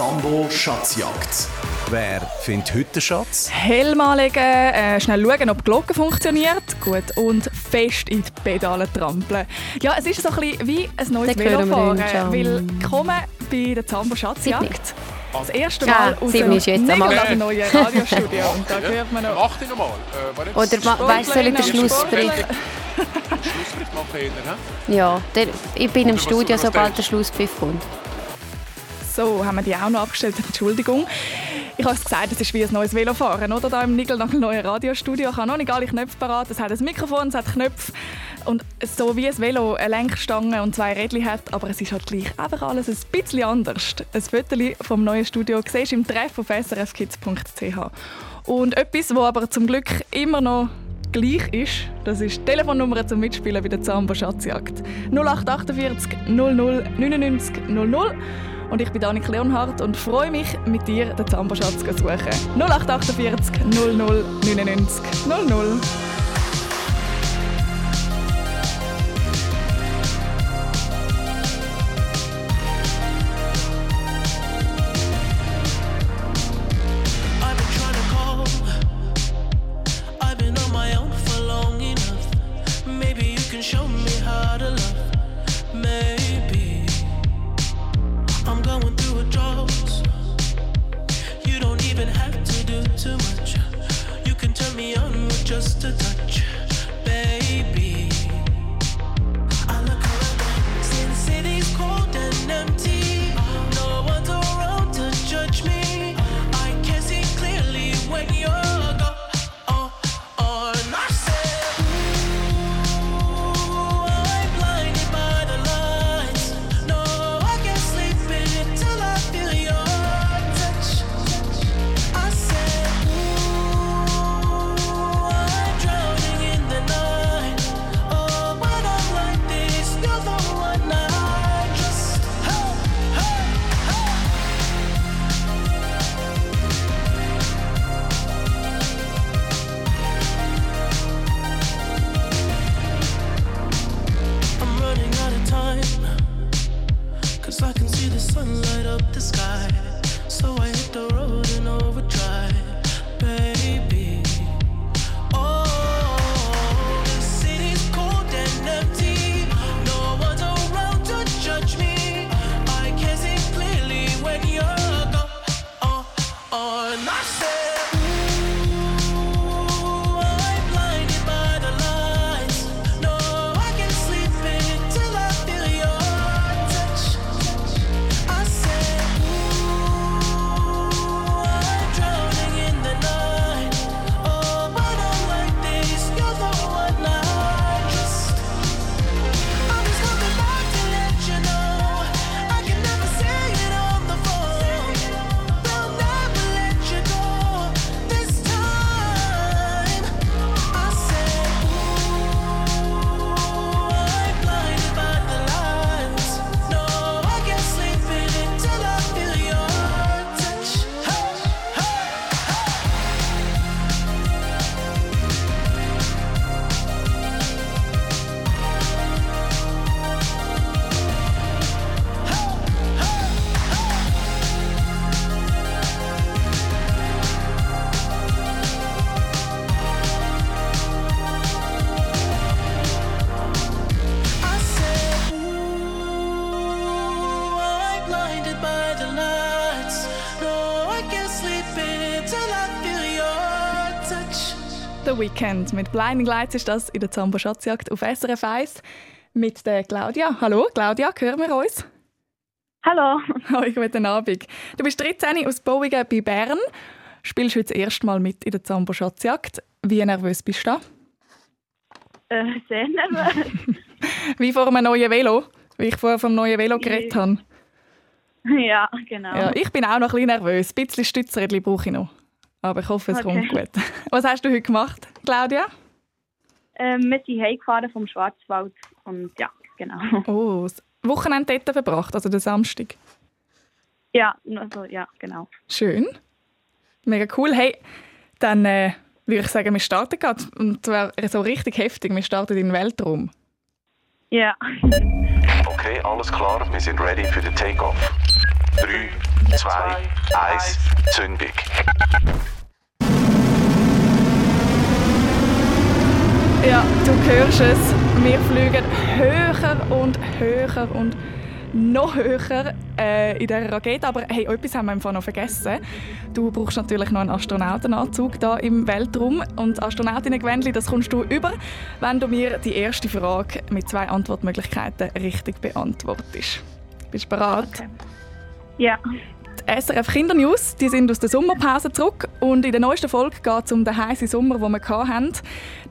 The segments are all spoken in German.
Zambo Schatzjagd. Wer findet heute den Schatz? Helm anlegen, äh, schnell schauen, ob die Glocke funktioniert. Gut, und fest in die Pedale trampeln. Ja, es ist so ein bisschen wie ein neues Den Velofahren. uns an. Willkommen bei der Zambo Schatzjagd. Das erste Ja, Mal aus jetzt am dem neuen Radiostudio. Und da hört man noch... Mach dich nochmal. Äh, Oder weißt du, soll ich den Schlussbericht? Schlussbericht machen hä? Ja, der, ich bin im Studio, sobald der Schlusspfiff kommt. So, haben wir die auch noch abgestellt. Entschuldigung. Ich habe es gesagt, es ist wie ein neues Velofahren, oder? Da im Nigel nach einem neuen Radiostudio. Ich habe noch nicht alle Knöpfe parat. Es hat ein Mikrofon, es hat Knöpfe. Und so wie ein Velo eine Lenkstange und zwei Rädchen hat, aber es ist halt gleich einfach alles ein bisschen anders. Ein Foto vom neuen Studio siehst du im Treff auf srfkids.ch. Und etwas, das aber zum Glück immer noch gleich ist, das ist die Telefonnummer zum Mitspielen bei der Zambo Schatzjagd. 0848 00 99 00 und ich bin Danik Leonhardt und freue mich, mit dir den Zambo-Schatz zu suchen. 0848 00 99 00. Weekend mit Blinding Lights ist das in der Zambo Schatzjagd auf SRF 1 mit der Claudia. Hallo, Claudia, hören wir uns? Hallo. Hallo, guten Abend. Du bist 13 aus Bowigen bei Bern. Spielst heute das erste Mal mit in der Zambo Schatzjagd. Wie nervös bist du da? Äh, sehr nervös. Wie vor einem neuen Velo, wie ich vorher vom neuen Velo geredet habe. ja, genau. Ja, ich bin auch noch ein bisschen nervös. Ein bisschen Stützrädchen brauche ich noch. Aber ich hoffe, es Okay. kommt gut. Was hast du heute gemacht, Claudia? Ähm, wir sind heimgefahren vom Schwarzwald und ja, genau. Oh, das Wochenende dort verbracht, also den Samstag. Ja, also, ja, genau. Schön. Mega cool. Hey, dann äh, würde ich sagen, wir starten gerade. Und zwar so richtig heftig. Wir starten in den Weltraum. Ja. Okay, alles klar, wir sind ready für den Takeoff. 3, 2, 1, Zündung. Ja, du hörst es. Wir fliegen höher und höher und noch höher äh, in dieser Rakete. Aber hey, etwas haben wir einfach noch vergessen. Du brauchst natürlich noch einen Astronautenanzug da im Weltraum. Und Astronautinnen-Gewändli, das kommst du über, wenn du mir die erste Frage mit zwei Antwortmöglichkeiten richtig beantwortest. Bist du bereit? Okay. Ja. Die SRF Kindernews die sind aus der Sommerpause zurück und in der neuesten Folge geht es um den heißen Sommer, den wir hatten.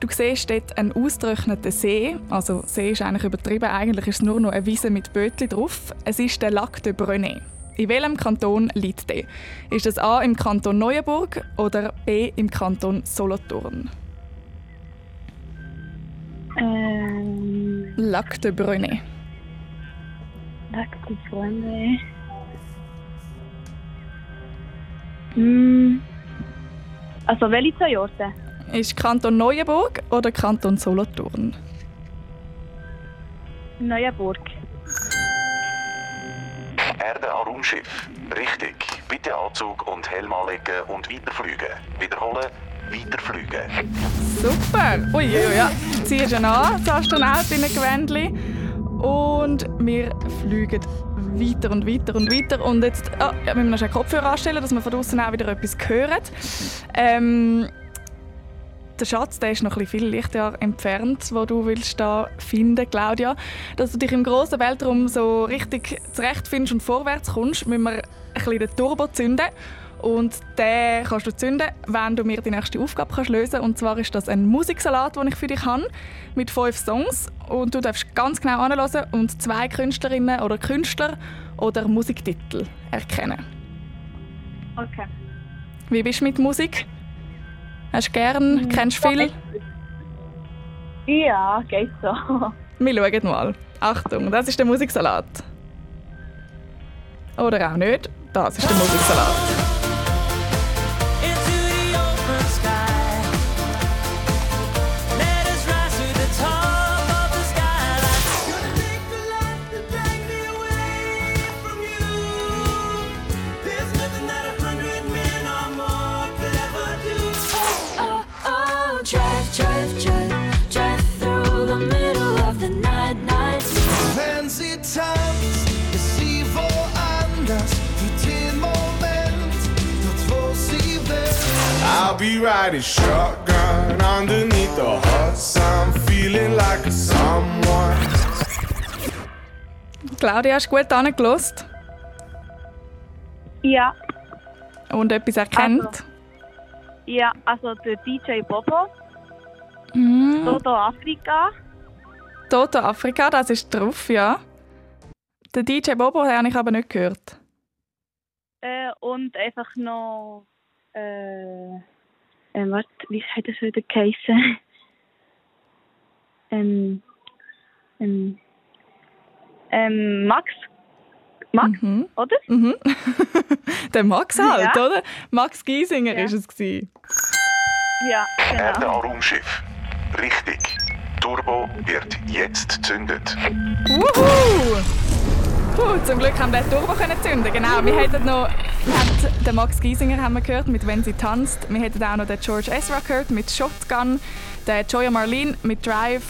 Du siehst dort einen ausgetrockneten See. Also See ist eigentlich übertrieben, eigentlich ist es nur noch eine Wiese mit Bötli drauf. Es ist der Lac de Brenet. In welchem Kanton liegt der? Ist es A im Kanton Neuenburg oder B im Kanton Solothurn? Ähm, Lac de Brenet. Lac de Freunde. Hm. Also welche zwei Orte? Ist Kanton Neuenburg oder Kanton Solothurn? Neuenburg. Erde an Raumschiff. Richtig. Bitte Anzug und Helm anlegen und weiterfliegen. Wiederholen, weiterfliegen. Super! Ui, ui, ui, ja. Ziehst ihn an, das Astronautinnen-Gewändli. Und wir fliegen weiter und weiter und weiter. Und jetzt ah, ja, müssen wir noch schnell Kopfhörer anstellen, dass wir von draußen auch wieder etwas hören. Ähm, der Schatz der ist noch ein bisschen viel Lichtjahr entfernt, wo du willst da finden, Claudia. Dass du dich im großen Weltraum so richtig zurechtfindest und vorwärts kommst, müssen wir ein bisschen den Turbo zünden. Und den kannst du zünden, wenn du mir die nächste Aufgabe kannst lösen kannst. Und zwar ist das ein Musiksalat, den ich für dich habe, mit fünf Songs. Und du darfst ganz genau anhören und zwei Künstlerinnen oder Künstler oder Musiktitel erkennen. Okay. Wie bist du mit Musik? Hast du gern? Kennst du viel? Ja, geht so. Wir schauen mal. Achtung, das ist der Musiksalat. Oder auch nicht. Das ist der Musiksalat. Riding shotgun underneath the hot sun, feeling like a someone. Claudia, hast du gut angelost Ja. und etwas erkannt? Also. Ja, also der DJ Bobo, Mhm. Toto Afrika. Toto Afrika, das ist drauf, ja. Der DJ Bobo den habe ich aber nicht gehört. Äh, und einfach noch. Äh, äh, warte, wie hat das wieder geheißen? ähm, ähm, ähm, Max? Max, Mhm. oder? Mhm. der Max halt, Ja. oder? Max Giesinger Ja. ist es gewesen. Ja, Erde genau. an Raumschiff. Richtig. Turbo wird jetzt gezündet. Wuhu! Puh, zum Glück haben wir den Turbo können zünden. Genau, wir hätten noch wir haben den Max Giesinger haben wir gehört mit «Wenn sie tanzt». Wir hätten auch noch den George Ezra gehört mit «Shotgun», den Joya Marlene mit «Drive»,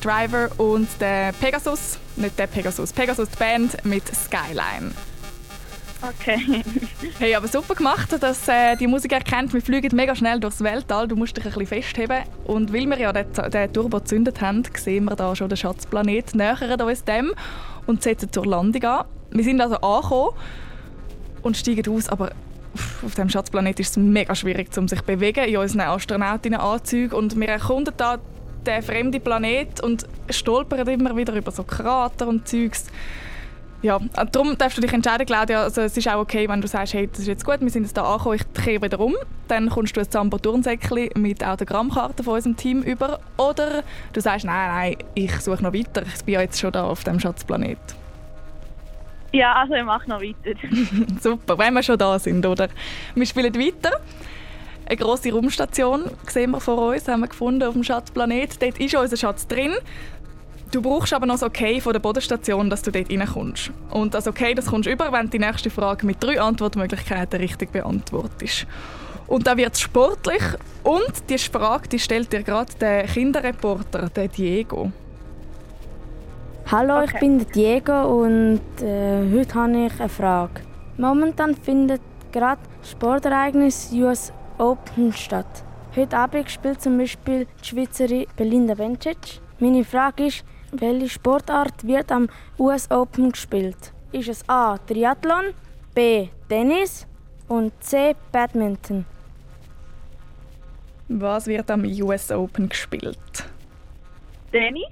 «Driver» und den Pegasus, nicht der Pegasus, Pegasus die Band mit «Skyline». Okay. Hey, aber super gemacht, dass äh, die Musik erkennt. Wir fliegen mega schnell durchs Weltall. Du musst dich ein bisschen festheben. Und weil wir ja den, den Turbo gezündet haben, sehen wir da schon den Schatzplanet, nähern uns dem und setzen zur Landung an. Wir sind also angekommen und steigen aus, aber auf dem Schatzplanet ist es mega schwierig, um sich zu bewegen in unseren Astronautinnenanzügen. Und wir erkunden da den fremden Planet und stolpern immer wieder über so Krater und Zeugs. Ja, darum darfst du dich entscheiden, Claudia. Also, es ist auch okay, wenn du sagst, hey, das ist jetzt gut, wir sind jetzt hier angekommen, ich drehe wieder um. Dann kommst du ein Zambo-Turnsäckchen mit Autogrammkarten von unserem Team über. Oder du sagst, nein, nein, ich suche noch weiter, ich bin ja jetzt schon da auf dem Schatzplanet. Ja, also ich mache noch weiter. Super, wenn wir schon da sind, oder? Wir spielen weiter. Eine grosse Raumstation sehen wir vor uns, haben wir gefunden auf dem Schatzplanet. Dort ist unser Schatz drin. Du brauchst aber noch das Okay von der Bodenstation, dass du dort reinkommst. Und das Okay, das kommst du über, wenn du die nächste Frage mit drei Antwortmöglichkeiten richtig beantwortest. Und da wird es sportlich und die Frage die stellt dir gerade der Kinderreporter, der Diego. Hallo, ich Okay. bin der Diego und äh, heute habe ich eine Frage. Momentan findet gerade das Sportereignis US Open statt. Heute Abend spielt zum Beispiel die Schweizerin Belinda Bencic. Meine Frage ist, welche Sportart wird am US Open gespielt? Ist es A. Triathlon, B. Tennis und C. Badminton? Was wird am US Open gespielt? Dennis?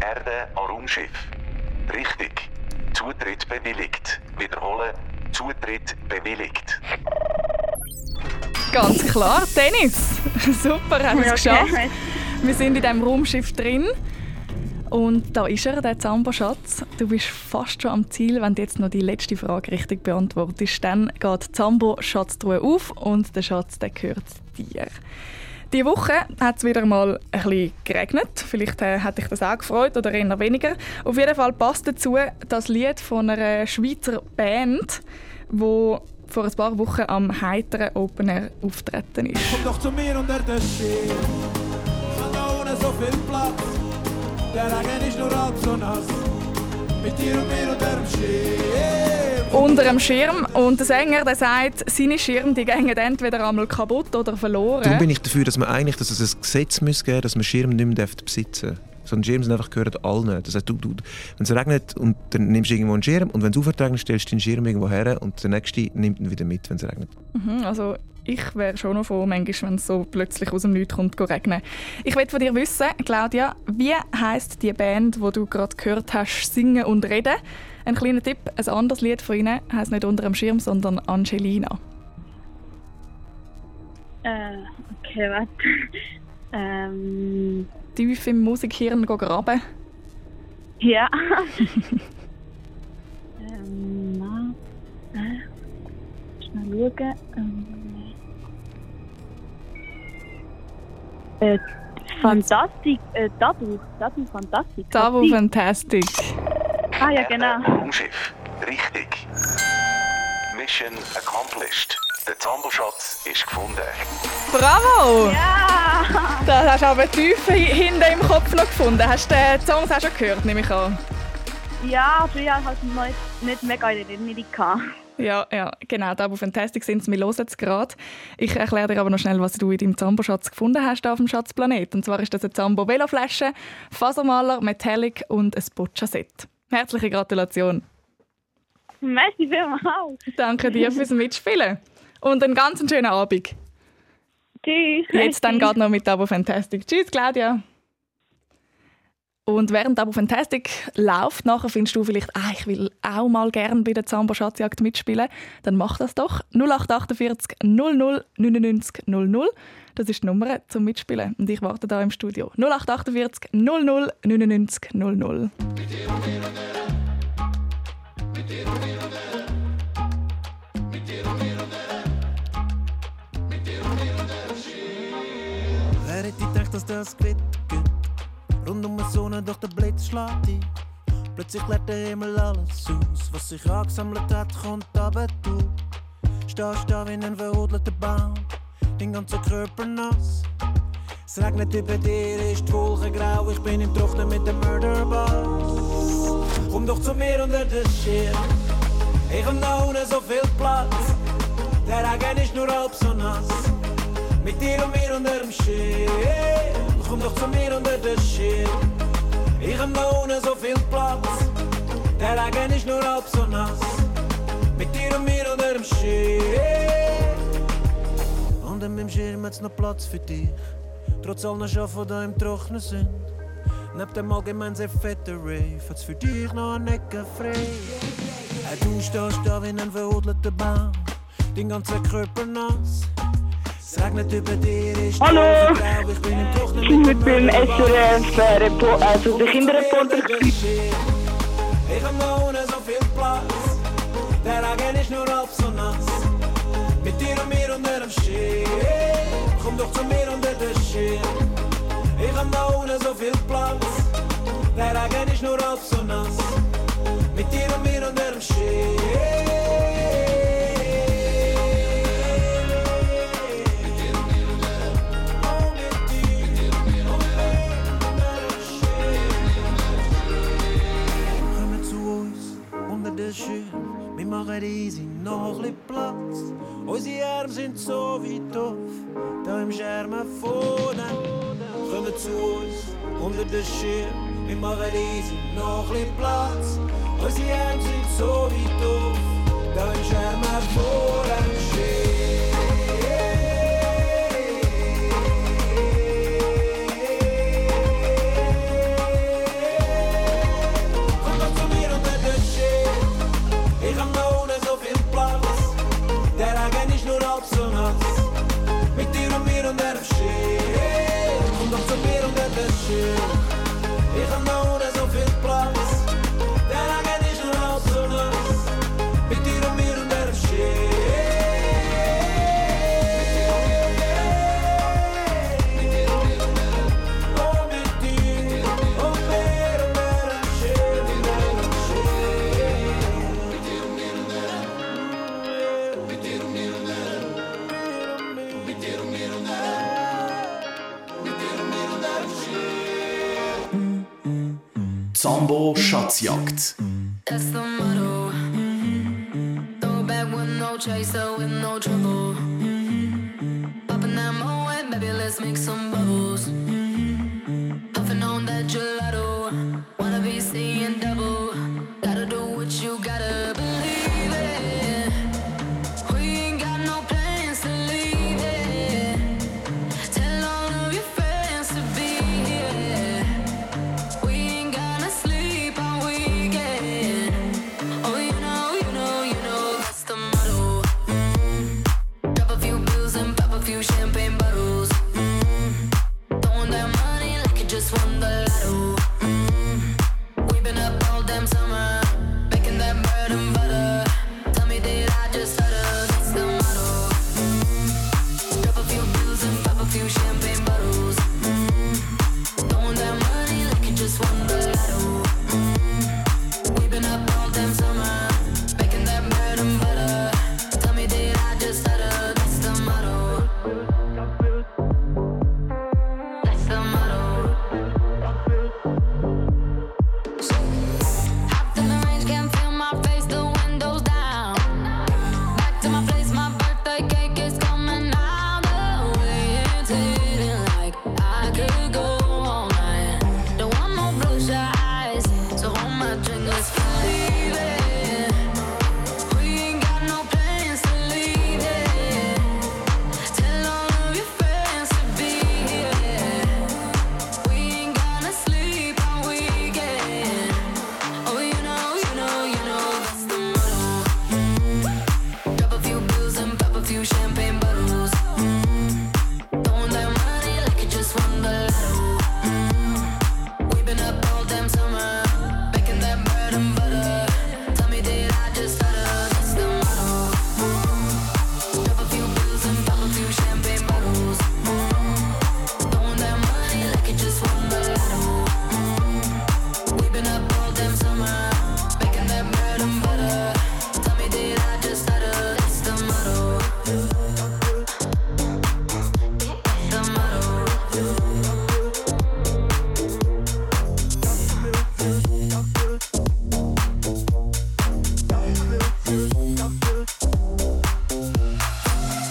Erde an Raumschiff. Richtig. Zutritt bewilligt. Wiederholen. Zutritt bewilligt. Ganz klar, Tennis. Super, haben wir es Okay. geschafft. Wir sind in diesem Raumschiff drin. Und da ist er, der Zambo-Schatz. Du bist fast schon am Ziel, wenn du jetzt noch die letzte Frage richtig beantwortest. Dann geht Zambo-Schatztruhe auf und der Schatz der gehört dir. Diese Woche hat es wieder mal ein bisschen geregnet. Vielleicht äh, hat dich das auch gefreut oder eher weniger. Auf jeden Fall passt dazu das Lied von einer Schweizer Band, wo vor ein paar Wochen am heiteren Open Air auftreten ist. Komm doch zu mir unter den Schirm. So viel Platz. Der Regen ist nur halb so nass. Mit dir und mir unter dem Schirm. unter dem Schirm und der Sänger der sagt, seine Schirme die gehen entweder einmal kaputt oder verloren. Darum bin ich dafür, dass man eigentlich dass es ein Gesetz muss geben dass man Schirm nicht mehr darf besitzen darf. Sondern Schirme sind einfach gehören allen. Das heißt, du, du, wenn es regnet und dann nimmst du irgendwo einen Schirm und wenn es aufregnet, stellst du den Schirm irgendwo her und der nächste nimmt ihn wieder mit, wenn es regnet. Mhm, also ich wäre schon noch froh, manchmal, wenn es so plötzlich aus dem Nichts kommt, regnen. Ich will von dir wissen, Claudia, wie heißt die Band, wo du gerade gehört hast, singen und reden? Ein kleiner Tipp: Ein anderes Lied von ihnen heißt nicht unter dem Schirm, sondern Angelina. Äh, okay, warte. Ähm, Tief im Musikhirn graben. ja. ähm, na, äh, schnell schauen. Ähm, äh, Fantastik, äh, Dabu. Tabu Die- Fantastic. Ah ja, genau. Raumschiff. Richtig. Mission accomplished. Der Zamboschatz ist gefunden. Bravo! Ja! Das hast du aber tief hi- hinten im Kopf noch gefunden. Hast du den Songs auch schon gehört, nehme ich an? Ja, früher halt nicht, nicht mega in Erinnerung gehabt. Ja, ja, genau. Tabu Fantastic sind Wir hören es gerade. Ich erkläre dir aber noch schnell, was du in deinem Zambo-Schatz gefunden hast auf dem Schatzplanet. Und zwar ist das eine Zambo-Veloflasche, Fasermaler, Metallic und ein Boccia-Set. Herzliche Gratulation. Merci vielmals. Danke dir fürs Mitspielen. Und einen ganz schönen Abend. Tschüss. Jetzt dann geht noch mit Tabu Fantastic. Tschüss, Claudia. Und während Tabu Fantastic läuft, nachher findest du vielleicht, ah, ich will auch mal gerne bei der Zambo Schatzjagd mitspielen, dann mach das doch. 0848 00 99 00. Das ist die Nummer zum Mitspielen. Und ich warte da im Studio. 0848 00 99 00. Wer hätte gedacht, dass das gibt? Rund um die Sonne, doch der Blitz schlägt ein. Plötzlich leert der Himmel alles aus. Was sich angesammelt hat, kommt aber du. Stehst da wie ein verhudelter Baum, dein ganzer Körper nass. Es regnet über dir, ist die Wolke grau, ich bin im Trocknen mit dem Murderball. Komm doch zu mir unter den Schirm, ich hab da unten so viel Platz. Der Regen ist nur halb so nass. Mit dir und mir unter dem Schirm. Komm doch zu mir unter den Schirm. Ich hab da unten so viel Platz. Der Regen ist nur halb so nass. Mit dir und mir unter dem Schirm. Unter meinem Schirm hat's noch Platz für dich. Trotz allen Schafen, die im Trocknen sind. Neben dem allgemein sehr fetten Rave hat's für dich noch eine Ecke frei. Äh, Du stehst da wie ein verhudelter Baum. Dein ganzer Körper nass. Sag nicht über Hallo! Ich bin heute beim SRF, äh, also der Kinderreporter. Ich hab noch ohne so viel Platz. Der Regen ist nur auf so nass. Mit dir und mir unter dem Schirm. Komm doch zu mir unter den Schirm. Ich hab noch ohne so viel Platz. Der Regen ist nur auf so nass. Mit dir und mir unter dem Schirm. heel. Wir machen easy, noch ein Platz. Unsere Arme sind so wie doof, da im Schermen vorne. Kommen zu uns, unter den Schirm. Wir machen easy, noch ein Platz. Unsere Arme sind so wie doof, da im Schermen vorne. Mambo Schatzjagd. That's the motto. Throw back with no chaser, with no trouble. a lot of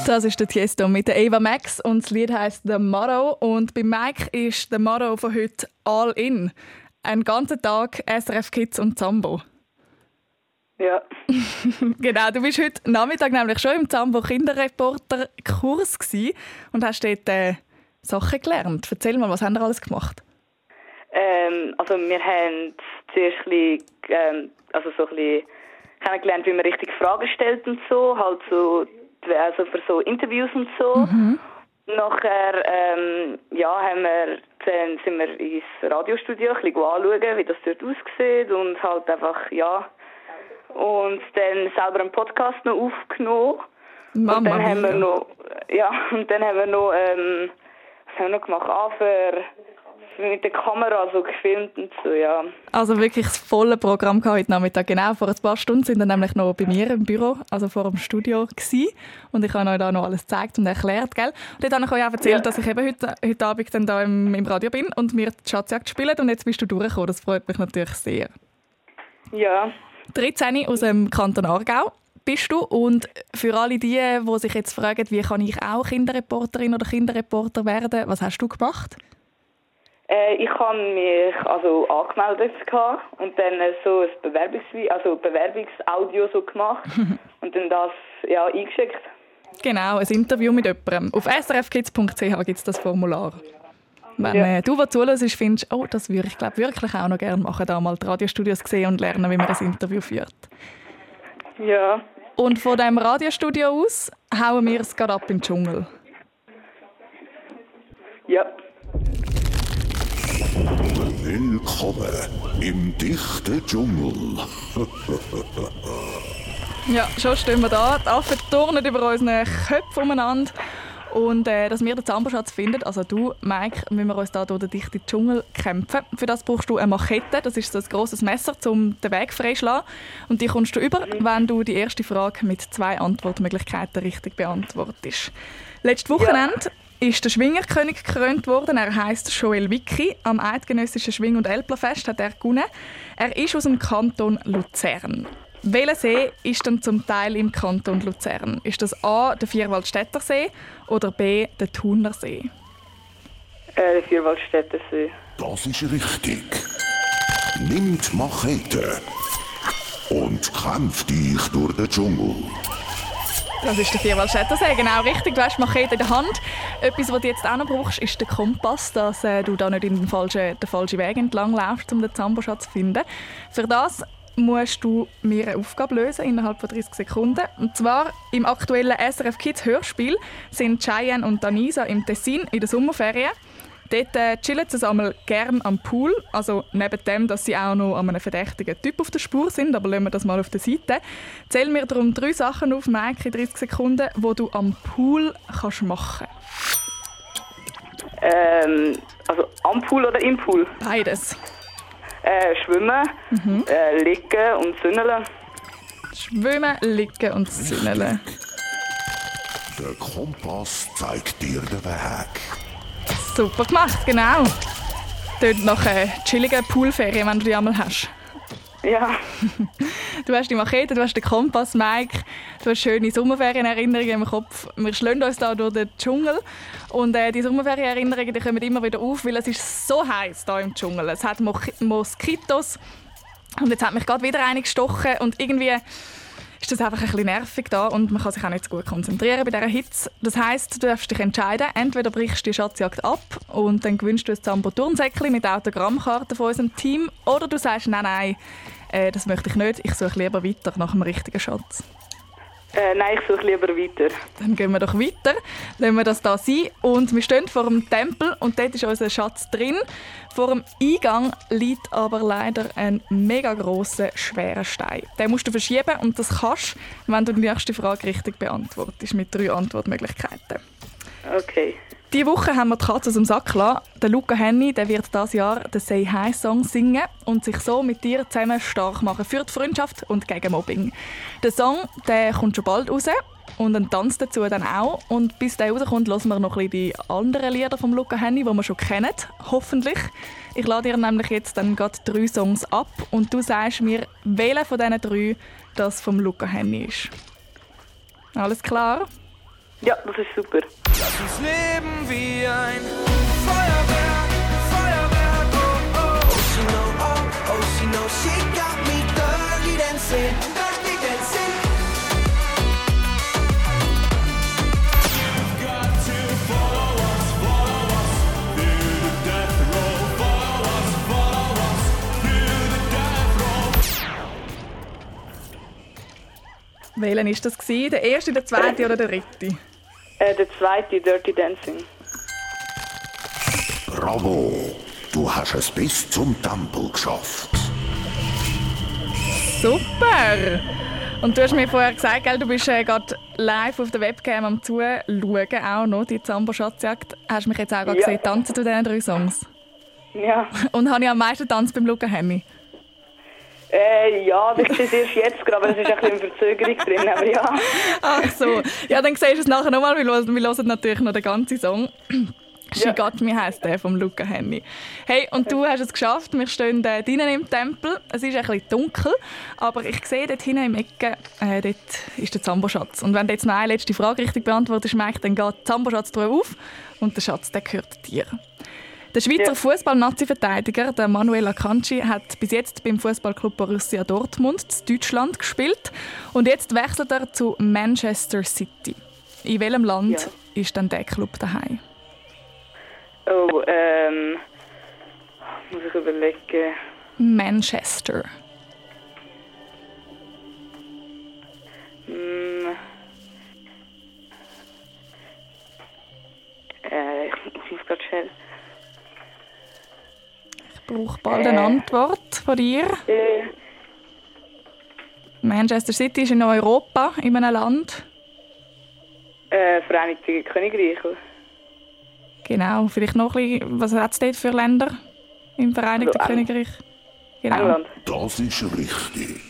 Das ist der Tiesto mit der Eva Max und das Lied heißt «The Morrow». Und bei Mike ist «The Morrow» von heute «All in». Ein ganzen Tag SRF Kids und Zambo. Ja. genau, du bist heute Nachmittag nämlich schon im Zambo Kinderreporter-Kurs und hast dort äh, Sachen gelernt. Erzähl mal, was haben wir alles gemacht? Ähm, also wir haben zuerst ein bisschen, ähm, also so ein bisschen kennengelernt, wie man richtig Fragen stellt und so, halt so also für so Interviews und so. Mhm. Nachher ähm, ja, haben wir, dann sind wir ins Radiostudio ein bisschen anschauen, wie das dort aussieht und halt einfach, ja. Und dann selber einen Podcast noch aufgenommen. Mama und dann haben wir noch, ja, und dann haben wir noch, ähm, was haben wir noch gemacht? Ah, für der Kamera so gefilmt und so, ja. Also wirklich das volle Programm heute Nachmittag. Genau, vor ein paar Stunden sind wir nämlich noch bei mir im Büro, also vor dem Studio gewesen. Und ich habe euch da noch alles gezeigt und erklärt, gell? Und dort habe ich euch auch erzählt, ja. dass ich eben heute, heute Abend dann da im, im Radio bin und wir die Schatzjagd spielen und jetzt bist du durchgekommen. Das freut mich natürlich sehr. Ja. 13 aus dem Kanton Aargau bist du und für alle die, die sich jetzt fragen, wie kann ich auch Kinderreporterin oder Kinderreporter werden, was hast du gemacht? Äh, ich habe mich also angemeldet und dann so ein Bewerbungs also Bewerbungsaudio so gemacht und dann das ja, eingeschickt. Genau, ein Interview mit jemandem. Auf srfkids.ch gibt es das Formular. Wenn Ja. äh, du, was zuhörst, findest, oh, das würde ich glaub, wirklich auch noch gerne machen, da mal die Radiostudios sehen und lernen, wie man ein Interview führt. Ja. Und von diesem Radiostudio aus hauen wir es gerade ab in den Dschungel. Ja. Willkommen im dichten Dschungel. Ja, schon stehen wir da. Die Affen turnen über unseren Köpfen umeinander. Und äh, dass wir den Zamboschatz finden, also du, Mike, müssen wir uns da durch den dichten Dschungel kämpfen. Für das brauchst du eine Machete, das ist so ein grosses Messer, um den Weg freizuschlagen. Und die kommst du über, wenn du die erste Frage mit zwei Antwortmöglichkeiten richtig beantwortest. Letztes Wochenende ist der Schwingerkönig gekrönt worden. Er heißt Joel Wicki. Am eidgenössischen Schwing- und Elplerfest hat er gewonnen. Er ist aus dem Kanton Luzern. Welcher See ist denn zum Teil im Kanton Luzern? Ist das A. der Vierwaldstätter See oder B. der Thuner See? Äh, der Vierwaldstätter See. Das ist richtig. Nimmt Machete und kämpft dich durch den Dschungel. Das ist der Vierwaldstätter See, genau richtig. Du hast Machete in der Hand. Etwas, was du jetzt auch noch brauchst, ist der Kompass, dass äh, du da nicht in den falschen, den falschen Weg entlang laufst, um den Zamboschatz zu finden. Für das musst du mir eine Aufgabe lösen innerhalb von 30 Sekunden. Und zwar im aktuellen SRF Kids Hörspiel sind Cheyenne und Danisa im Tessin in der Sommerferien. Dort äh, chillen sie einmal gern am Pool. Also neben dem, dass sie auch noch an einem verdächtigen Typ auf der Spur sind, aber lassen wir das mal auf der Seite. Zähl mir darum drei Sachen auf, Mike, in 30 Sekunden, die du am Pool kannst machen Ähm, also am Pool oder im Pool? Beides. Äh, schwimmen, äh, liegen und sünneln. Schwimmen, liegen und sünneln. Der Kompass zeigt dir den Weg. Super gemacht, genau. Dort nach äh, chilligen Poolferien, wenn du die einmal hast. Ja. Du hast die Machete, du hast den Kompass, Mike, du hast schöne Sommerferienerinnerungen im Kopf. Wir schlagen uns da durch den Dschungel und äh, die Sommerferienerinnerungen die kommen immer wieder auf, weil es ist so heiß da im Dschungel. Es hat Mo Moskitos und jetzt hat mich gerade wieder eine gestochen und irgendwie ist das einfach ein bisschen nervig da und man kann sich auch nicht so gut konzentrieren bei dieser Hitze. Das heisst, du darfst dich entscheiden, entweder brichst du die Schatzjagd ab und dann gewinnst du ein Zambo-Turnsäckchen mit Autogrammkarten von unserem Team oder du sagst, nein, nein, äh, das möchte ich nicht, ich suche lieber weiter nach dem richtigen Schatz. Äh, nein, ich suche lieber weiter. Dann gehen wir doch weiter, lassen wir das da sein. Und wir stehen vor dem Tempel und dort ist unser Schatz drin. Vor dem Eingang liegt aber leider ein mega grosser, schwerer Stein. Den musst du verschieben und das kannst du, wenn du die nächste Frage richtig beantwortest, mit drei Antwortmöglichkeiten. Okay. Diese Woche haben wir die Katze aus dem Sack gelassen. Der Luca Henny der wird dieses Jahr den Say Hi Song singen und sich so mit dir zusammen stark machen für die Freundschaft und gegen Mobbing. Der Song der kommt schon bald raus und ein Tanz dazu dann auch. Und bis der rauskommt, hören wir noch ein die anderen Lieder von Luca Henny, die wir schon kennen, hoffentlich. Ich lade dir nämlich jetzt dann gerade drei Songs ab und du sagst mir, welcher von diesen drei das vom Luca Henny ist. Alles klar? Ja, das ist super. Lass uns leben wie ein Feuerwerk, Feuerwerk, oh oh. Oh, she know, oh, oh, she know, she got me dirty dancing, dirty dancing. Got to follow us, follow us, through the death row. Follow us, follow us, through the death row. Welcher war das? gewesen? Der erste, der zweite oder der dritte? Äh, der zweite, Dirty Dancing. Bravo! Du hast es bis zum Tempel geschafft. Super! Und du hast mir vorher gesagt, gell, du bist äh, gerade live auf der Webcam am Zuschauen, auch noch, die Zambo-Schatzjagd. Hast du mich jetzt auch gerade Ja. gesehen, tanzen zu diesen drei Songs? Ja. Und habe ich am meisten Tanz beim Luca Henny? Äh, ja, das ist erst jetzt gerade, aber es ist ein bisschen in Verzögerung drin, aber ja. Ach so. Ja, dann siehst du es nachher nochmal, weil wir hören natürlich noch den ganzen Song. She Got Me heisst der vom Luca Henny. Hey, und du hast es geschafft. Wir stehen äh, drinnen im Tempel. Es ist ein bisschen dunkel, aber ich sehe dort hinten im Ecke, äh, dort ist der Zamboschatz. Und wenn du jetzt noch eine letzte Frage richtig beantwortest, Mike, dann geht der Zamboschatz auf und der Schatz der gehört dir. Der Schweizer Fußball-Nazi-Verteidiger der Manuel Akanji hat bis jetzt beim Fußballclub Borussia Dortmund in Deutschland gespielt und jetzt wechselt er zu Manchester City. In welchem Land ist denn der Club daheim? Oh, ähm. Muss ich überlegen. Manchester. Hm. Äh, ich muss gerade schnell. Ich brauche bald eine Äh. Antwort von dir. Äh, Manchester City ist in Europa, in einem Land. äh, Vereinigte Königreich. Genau, vielleicht noch ein bisschen, was hat es dort für Länder im Vereinigten Also, Königreich? Genau. England. Das ist richtig.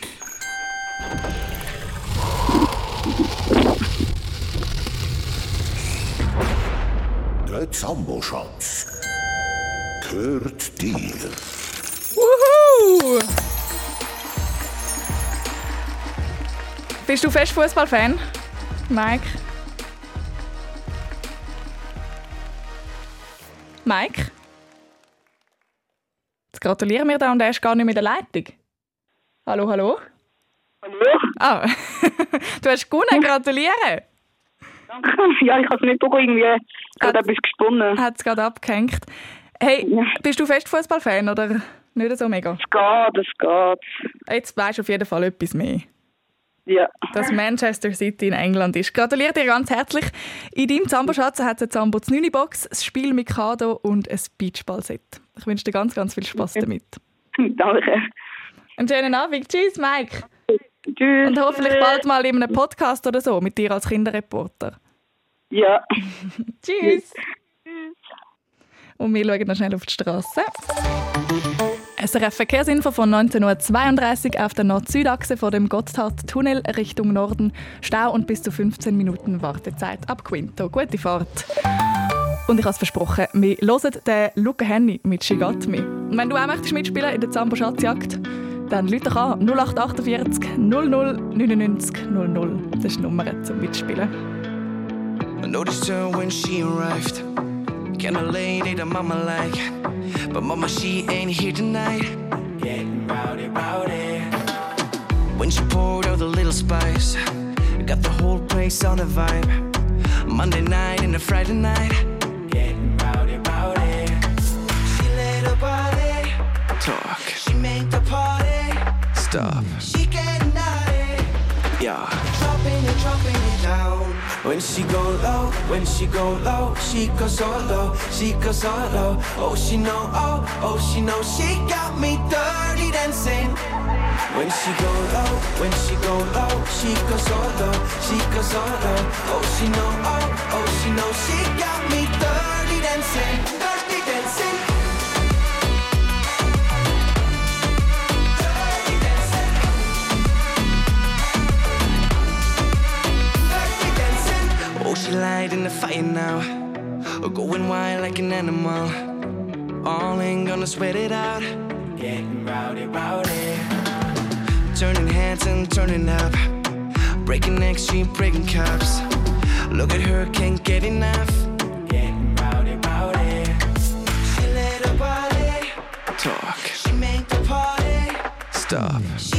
Der Zamboschatz gehört dir. Wuhu! Bist du fest Fußballfan, Mike? Mike? Jetzt gratulieren wir da und er ist gar nicht mehr in der Leitung. Hallo, hallo? Hallo? Ah, du hast gewonnen, gratulieren! Danke. Ja, ich habe es nicht irgendwie gerade etwas gesponnen. Hat es gerade abgehängt. Hey, bist du fest Fußballfan oder nicht so mega? Es geht, es geht. Jetzt weißt du auf jeden Fall etwas mehr. Ja. Dass Manchester City in England ist. Gratuliere dir ganz herzlich. In deinem Zambo-Schatz hat es eine Zambo 9 Box, ein Spiel mit Kado und ein Beachball-Set. Ich wünsche dir ganz, ganz viel Spaß damit. Danke. Einen schönen Abend. Tschüss, Mike. Tschüss. Und hoffentlich bald mal in einem Podcast oder so mit dir als Kinderreporter. Ja. Tschüss. Und wir schauen noch schnell auf die Straße. SRF Verkehrsinfo von 19.32 Uhr auf der Nord-Süd-Achse vor dem Gotthardtunnel Richtung Norden. Stau und bis zu 15 Minuten Wartezeit ab Quinto. Gute Fahrt. Und ich habe es versprochen, wir hören den Luca Henny mit «She Got Me». Und wenn du auch möchtest mitspielen in der Zambo Schatzjagd, dann rufe dich an 0848 00 99 00. Das ist die Nummer zum Mitspielen. I noticed her when she arrived. Kinda lady that mama like. But mama, she ain't here tonight. Getting rowdy, rowdy. When she poured out the little spice, got the whole place on a vibe. Monday night and a Friday night. Getting rowdy, rowdy. She let her body talk. She make the party stop. She getting naughty. Yeah. When she go low, when she go low, she goes so low, she goes so low. Oh, she know, oh, oh, she know, she got me dirty dancing. When she go low, when she go low, she goes so low, she goes so low. Oh, she know, oh, oh, she know, she got me dirty dancing, dirty She light in the fire now. Oh, going wild like an animal. All ain't gonna sweat it out. Getting rowdy, rowdy. Turning heads and turning up. Breaking necks, she breaking cups. Look at her, can't get enough. Getting rowdy, rowdy. She let her body talk. She make the party stop. She.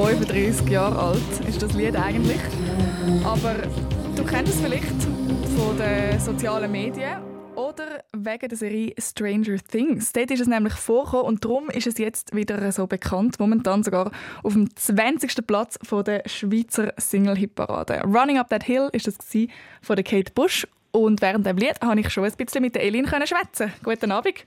35 Jahre alt, ist das Lied eigentlich. Aber du kennst es vielleicht von den sozialen Medien oder wegen der Serie Stranger Things. Dort ist es nämlich vorgekommen und darum ist es jetzt wieder so bekannt. Momentan sogar auf dem 20. Platz von der Schweizer Single-Hit-Parade. Running Up That Hill ist das von Kate Bush. Und während dem Lied konnte ich schon ein bisschen mit Elin schwätzen. Guten Abend.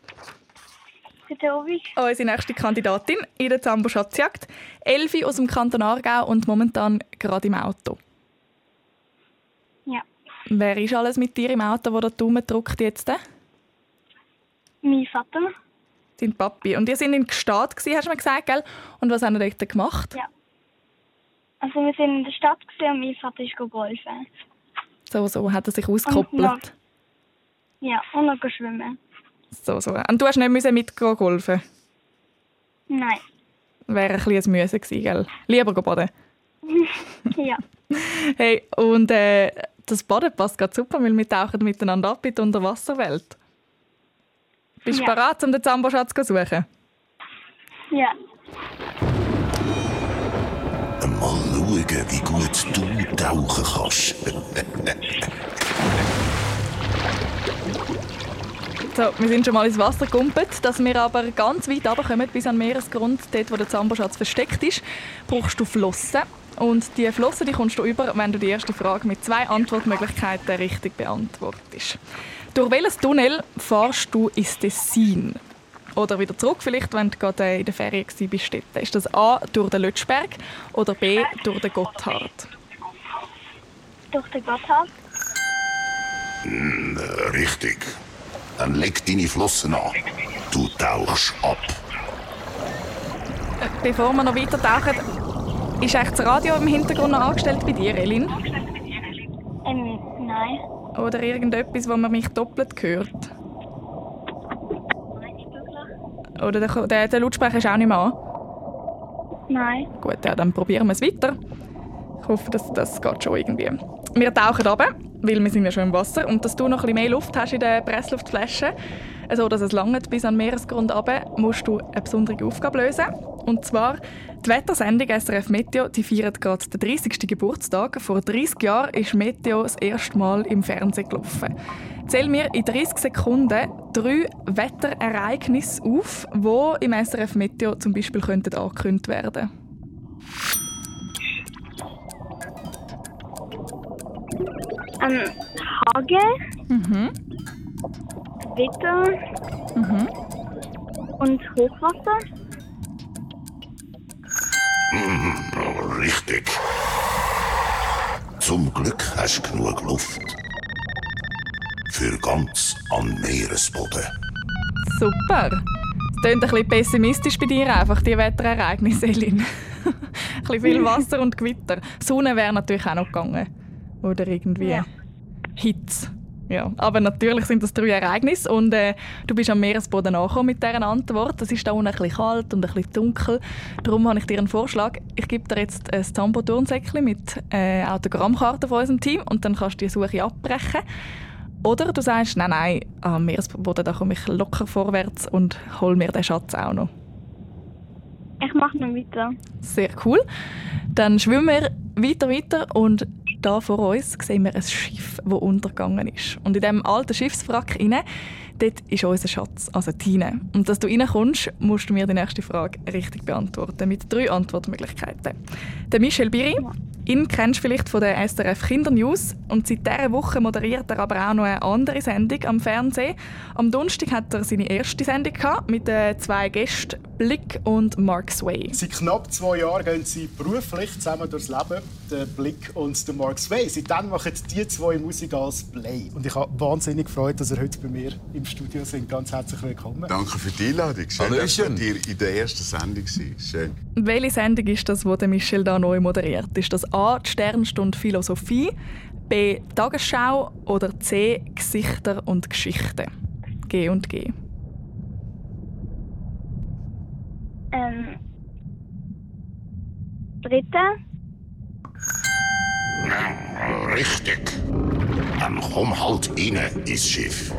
Unsere nächste Kandidatin in der Zambo Schatzjagd. Elfi aus dem Kanton Aargau und momentan gerade im Auto. Ja. Wer ist alles mit dir im Auto, wo der Daumen drückt jetzt? Mein Vater. Dein Papi. Und ihr sind in Gstaad, gewesen, hast du mir gesagt, gell? Und was haben ihr dort gemacht? Ja. Also wir sind in der Stadt und mein Vater ist golfen. So, so hat er sich ausgekoppelt. Und noch, ja, und noch schwimmen. So, so. Und du hast nicht müssen mitgolfen? Nein. Wäre ein bisschen ein Müsse gewesen, gell? Lieber baden? ja. Hey, und äh, das Baden passt gerade super, weil wir tauchen miteinander ab in die Unterwasserwelt. Bist du Ja. bereit, um den Zamboschatz zu suchen? Ja. Mal schauen, wie gut du tauchen kannst. So, wir sind schon mal ins Wasser gegumpelt. Dass wir aber ganz weit runterkommen, bis an den Meeresgrund, dort wo der Zamboschatz versteckt ist, brauchst du Flossen. Und die Flossen die kommst du über, wenn du die erste Frage mit zwei Antwortmöglichkeiten richtig beantwortest. Durch welches Tunnel fahrst du ins Tessin? Oder wieder zurück vielleicht, wenn du gerade in der Ferien warst, bist dort. Ist das A durch den Lötschberg oder B durch den Gotthard? Durch den Gotthard. Äh, richtig. Dann leg deine Flossen an. Du tauchst ab. Bevor wir noch weiter tauchen, ist eigentlich das Radio im Hintergrund noch angestellt bei dir, Elin? Ähm, nein. Oder irgendetwas, wo man mich doppelt hört? Oder der, der, der Lautsprecher ist auch nicht mehr an? Nein. Gut, ja, dann probieren wir es weiter. Ich hoffe, dass das geht schon irgendwie. Wir tauchen runter, weil wir sind ja schon im Wasser. Und dass du noch ein mehr Luft hast in der Pressluftflasche, so dass es langt bis an den Meeresgrund runter, musst du eine besondere Aufgabe lösen. Und zwar, die Wettersendung SRF Meteo, die feiert gerade den 30. Geburtstag. Vor 30 Jahren ist Meteo das erste Mal im Fernsehen gelaufen. Zähl mir in 30 Sekunden drei Wetterereignisse auf, die im SRF Meteo zum Beispiel könnten angekündigt werden Ähm, Hagel, Mhm. Witter Mhm. und Hochwasser. Hm, oh, richtig. Zum Glück hast du genug Luft. Für ganz an Meeresboden. Super. Es klingt ein bisschen pessimistisch bei dir einfach, die Wetterereignisse, Elin. ein bisschen viel Wasser und Gewitter. Sonne wäre natürlich auch noch gegangen. Oder irgendwie Ja. Hitze. Ja, aber natürlich sind das drei Ereignisse und äh, du bist am Meeresboden angekommen mit dieser Antwort. Es ist da unten ein bisschen kalt und ein bisschen dunkel. Darum habe ich dir einen Vorschlag. Ich gebe dir jetzt ein Tambo-Turnsäckchen mit äh, Autogrammkarten von unserem Team und dann kannst du die Suche abbrechen. Oder du sagst, nein, nein, am Meeresboden da komme ich locker vorwärts und hol mir den Schatz auch noch. Ich mache noch weiter. Sehr cool. Dann schwimmen wir weiter, weiter und da vor uns sehen wir ein Schiff, das untergegangen ist. Und in diesem alten Schiffswrack inne, dort ist unser Schatz, also Tine. Und dass du reinkommst, musst du mir die nächste Frage richtig beantworten, mit drei Antwortmöglichkeiten. Der Michel Biri, ihn kennst du vielleicht von der SRF Kindernews und seit dieser Woche moderiert er aber auch noch eine andere Sendung am Fernsehen. Am Donnerstag hat er seine erste Sendung gehabt, mit den zwei Gästen Blick und Mark Sway. Seit knapp zwei Jahren gehen sie beruflich zusammen durchs Leben, der Blick und der Mark Sway. Seitdem machen die zwei Musik als Play. Und ich habe wahnsinnig gefreut, dass ihr heute bei mir im Studio sind. Ganz herzlich willkommen. Danke für die Einladung. Schön, dass wir mit dir in der ersten Sendung waren. Schön. Welche Sendung ist das, die der Michel da neu moderiert? Ist das A, die Sternstunde Philosophie, B, Tagesschau oder C, Gesichter und Geschichten? G und G. Ähm, dritte. Richtig. Dann komm halt rein ins Schiff.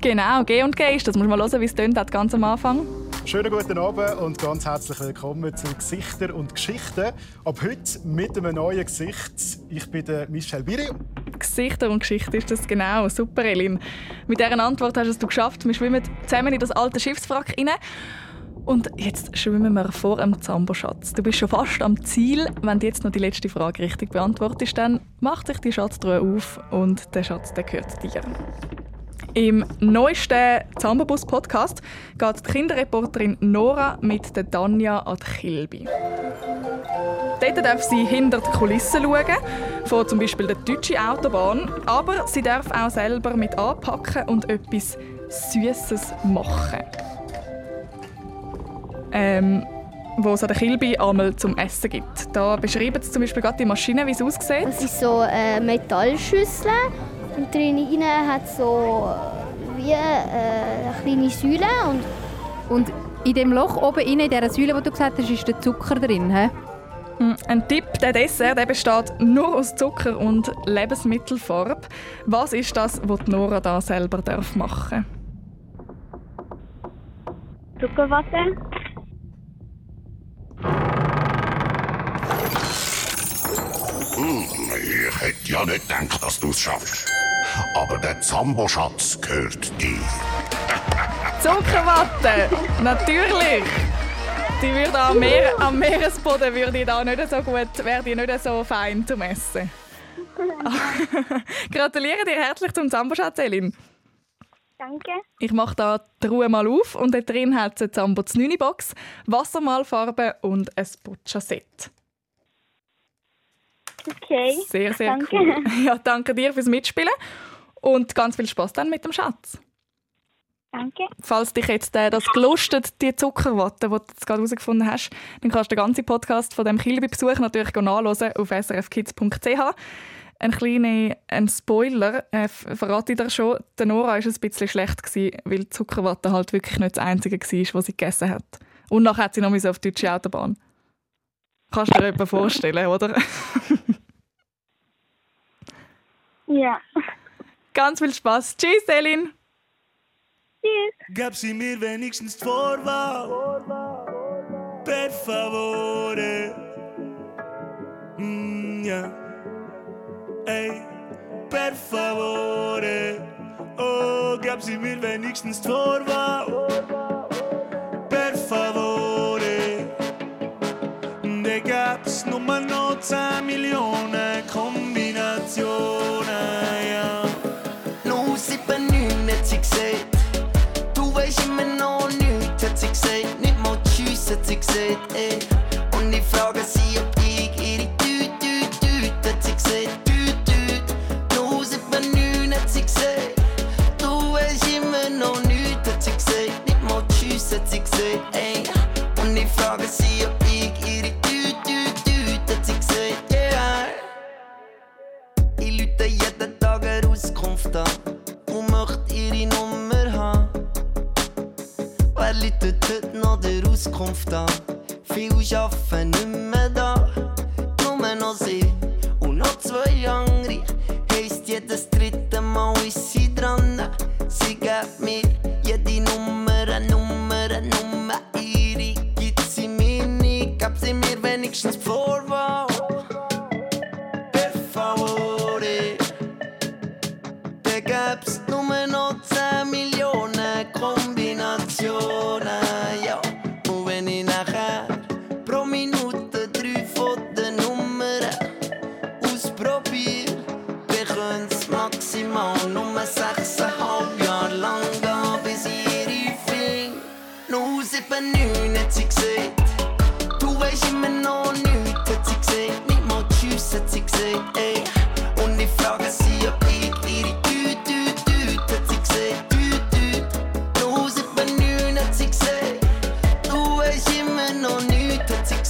Genau, G und G ist das. Muss mal hören, wie es tönt hat, ganz am Anfang. Schönen guten Abend und ganz herzlich willkommen zu Gesichter und Geschichten. Ab heute mit einem neuen Gesicht. Ich bin der Michel Biri. Gesichter und Geschichte ist das genau. Super, Elin. Mit dieser Antwort hast du es geschafft. Wir schwimmen zusammen in das alte Schiffswrack rein. Und jetzt schwimmen wir vor einem Zamboschatz. Du bist schon fast am Ziel. Wenn du jetzt noch die letzte Frage richtig beantwortest, dann macht sich die Schatztruhe auf und der Schatz der gehört dir. Im neuesten Zambobus-Podcast geht die Kinderreporterin Nora mit der Danja an die Kilby. Dort darf sie hinter die Kulissen schauen, von zum Beispiel der deutschen Autobahn, aber sie darf auch selber mit anpacken und etwas Süßes machen ähm, wo es an der Kilby einmal zum Essen gibt. Da beschreiben sie zum Beispiel gerade die Maschine, wie es aussieht. Das ist so eine Metallschüssel und drinnen hat so wie äh, eine kleine Säule und und in dem Loch oben in dieser Säule, wo du gesagt hast, ist der Zucker drin. He? Hm, ein Tipp, der Dessert der besteht nur aus Zucker und Lebensmittelfarbe. Was ist das, was Nora da selber machen darf? Zuckerwatte. Hm, ich hätte ja nicht gedacht, dass du es schaffst. Aber der Zambo-Schatz gehört dir. Zuckerwatte! Natürlich! Die würde am, Meer, am Meeresboden würde da nicht so gut, wäre die nicht so fein zum Essen. Gratuliere dir herzlich zum Zambo-Schatz, Elin. Danke. Ich mache da die Ruhe mal auf und da drin hat es eine Zambo 9 Box, Wassermalfarbe und ein Boccia-Set. Okay. Sehr, sehr danke. cool. Ja, danke dir fürs Mitspielen und ganz viel Spaß dann mit dem Schatz. Danke. Falls dich jetzt äh, das gelustet, die Zuckerwatte, die du jetzt gerade herausgefunden hast, dann kannst du den ganzen Podcast von dem Kilby-Besuch natürlich nachlesen auf srfkids.ch. Ein kleiner ein Spoiler äh, verrate ich dir schon. Der Nora war ein bisschen schlecht, gewesen, weil Zuckerwatte halt wirklich nicht das Einzige war, was sie gegessen hat. Und nachher hat sie noch auf die deutsche Autobahn. Kannst du dir etwas vorstellen, oder? ja. Ganz viel Spaß. Tschüss, Elin. Tschüss. Gab sie mir wenigstens die Vorwahl? Per favore. Mm, ja. Ey, per favore. Oh, gab sie mir wenigstens die Vorwahl? Gab's nur noch 10 Millionen Kombinationen, ja. 079 hat sie gesagt. Du weißt immer noch nichts, hat sie gesagt. Nicht mal Tschüss, hat sie gesagt, ey. Und ich frage sie, ob ich ihre Tüte, Tüte, hat sie gesagt. Noch nichts,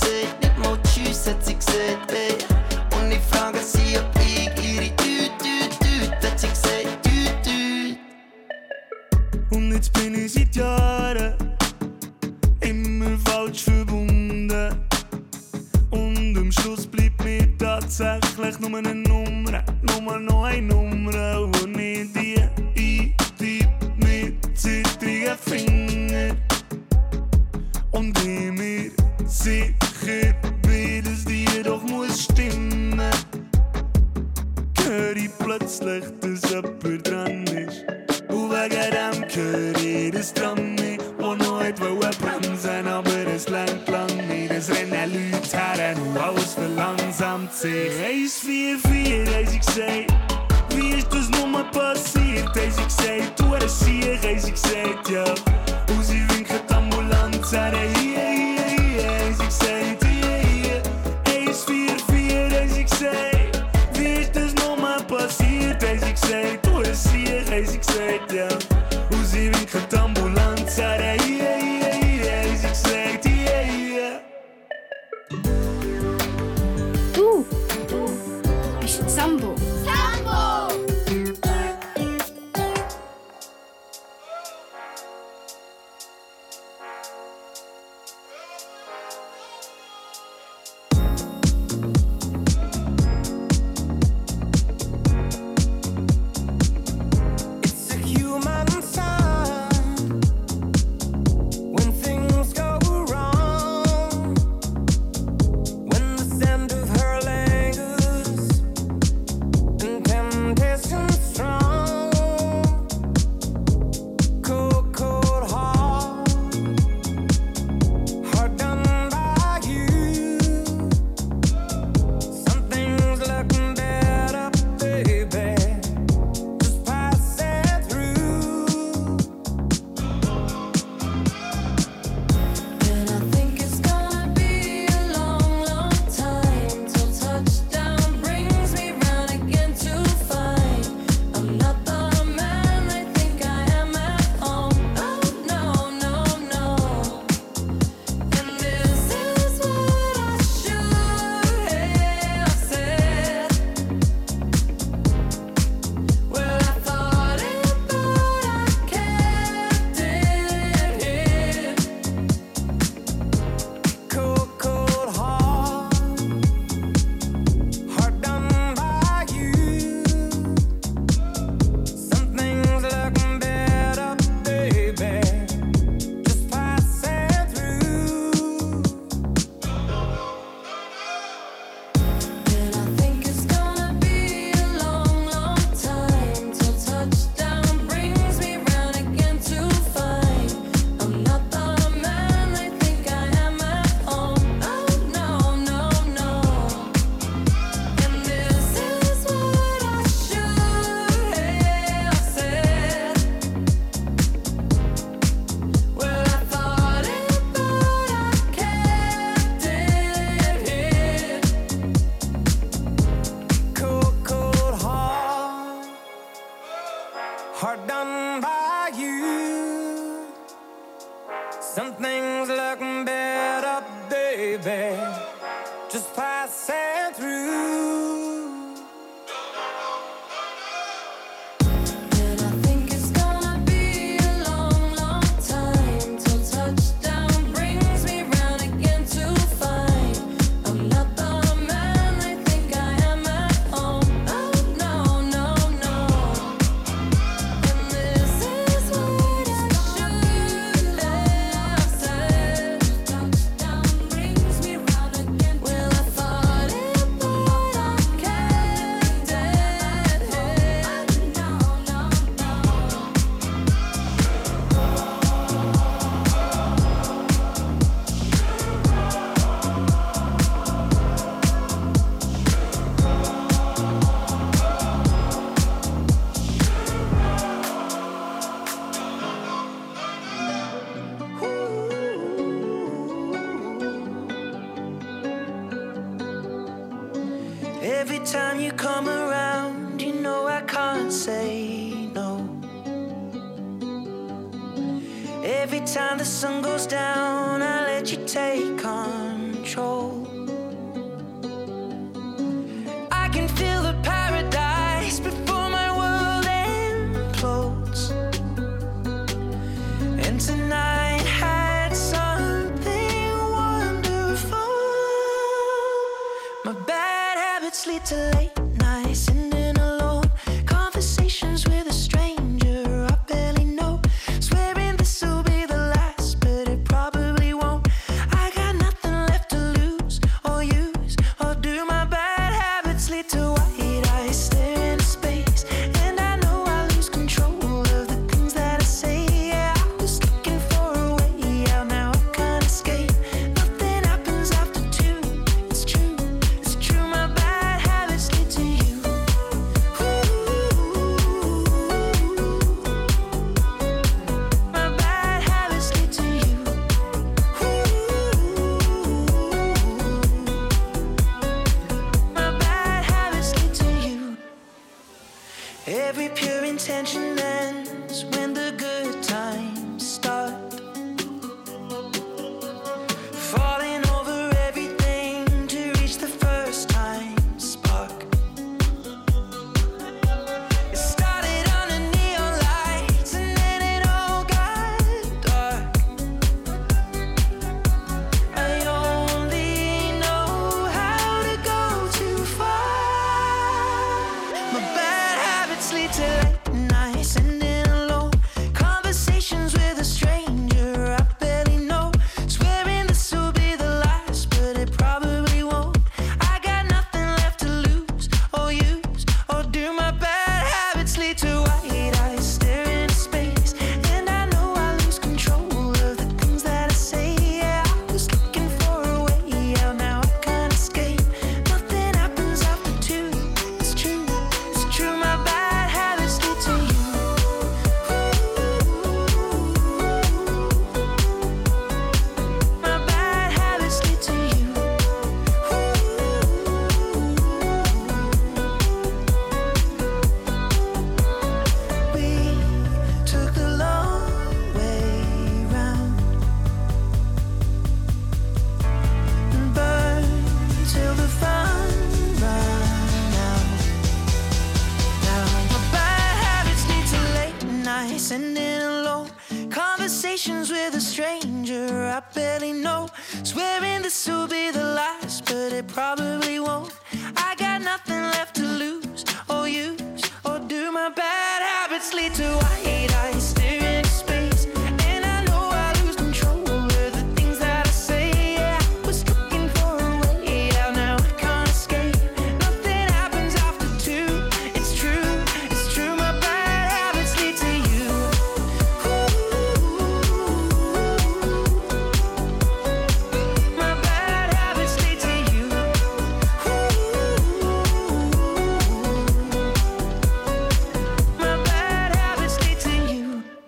tonight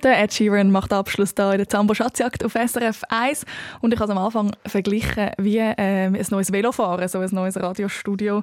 Der Ed Sheeran macht Abschluss da in der Zambo Schatzjagd auf SRF 1 und ich habe am Anfang verglichen, wie ähm, ein neues Velofahren, so ein neues Radiostudio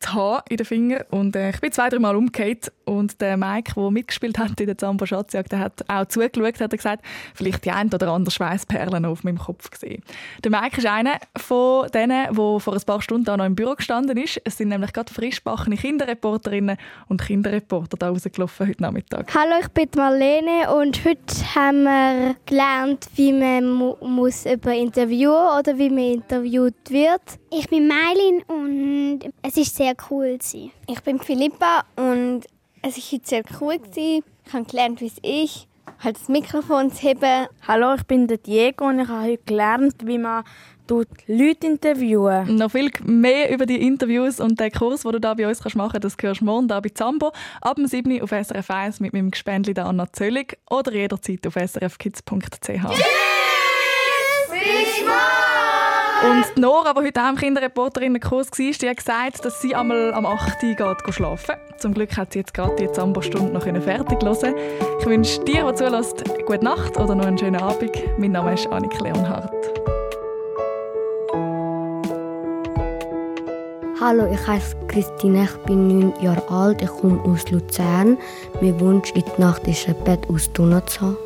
zu haben in den Fingern und äh, ich bin zwei, drei Mal umgekehrt und der Mike, der mitgespielt hat in der Zambo Schatzjagd, der hat auch zugeschaut, hat er gesagt, vielleicht die ein oder andere Schweißperlen auf meinem Kopf gesehen. Der Mike ist einer von denen, der vor ein paar Stunden da noch im Büro gestanden ist. Es sind nämlich gerade frisch gebackene Kinderreporterinnen und Kinderreporter da rausgelaufen heute Nachmittag. Hallo, ich bin Marlene und heute haben wir gelernt, wie man mu muss über interviewen oder wie man interviewt wird. Ich bin Mailin und es ist sehr cool. Gewesen. Ich bin Philippa und es war heute sehr cool. Gewesen. Ich habe gelernt, wie es ist, halt das Mikrofon zu heben. Hallo, ich bin der Diego und ich habe heute gelernt, wie man tut Leute interviewen. Noch viel mehr über die Interviews und den Kurs, den du da bei uns kannst machen kannst, das hörst du morgen da bei Zambo. Ab dem 7. auf SRF 1 mit meinem Gespendli der Anna Zöllig oder jederzeit auf srfkids.ch. Yes! Und Nora, die heute auch im Kinderreporterinnenkurs war, die hat gesagt, dass sie einmal am 8. Uhr geht schlafen Zum Glück hat sie jetzt gerade die Zambo-Stunde noch fertig hören Ich wünsche dir, der zulässt, gute Nacht oder noch einen schönen Abend. Mein Name ist Annik Leonhardt. Hallo, ich heiße Christine, ich bin 9 Jahre alt, ich komme aus Luzern. Mein Wunsch in der Nacht ist, ein Bett aus Donau zu haben.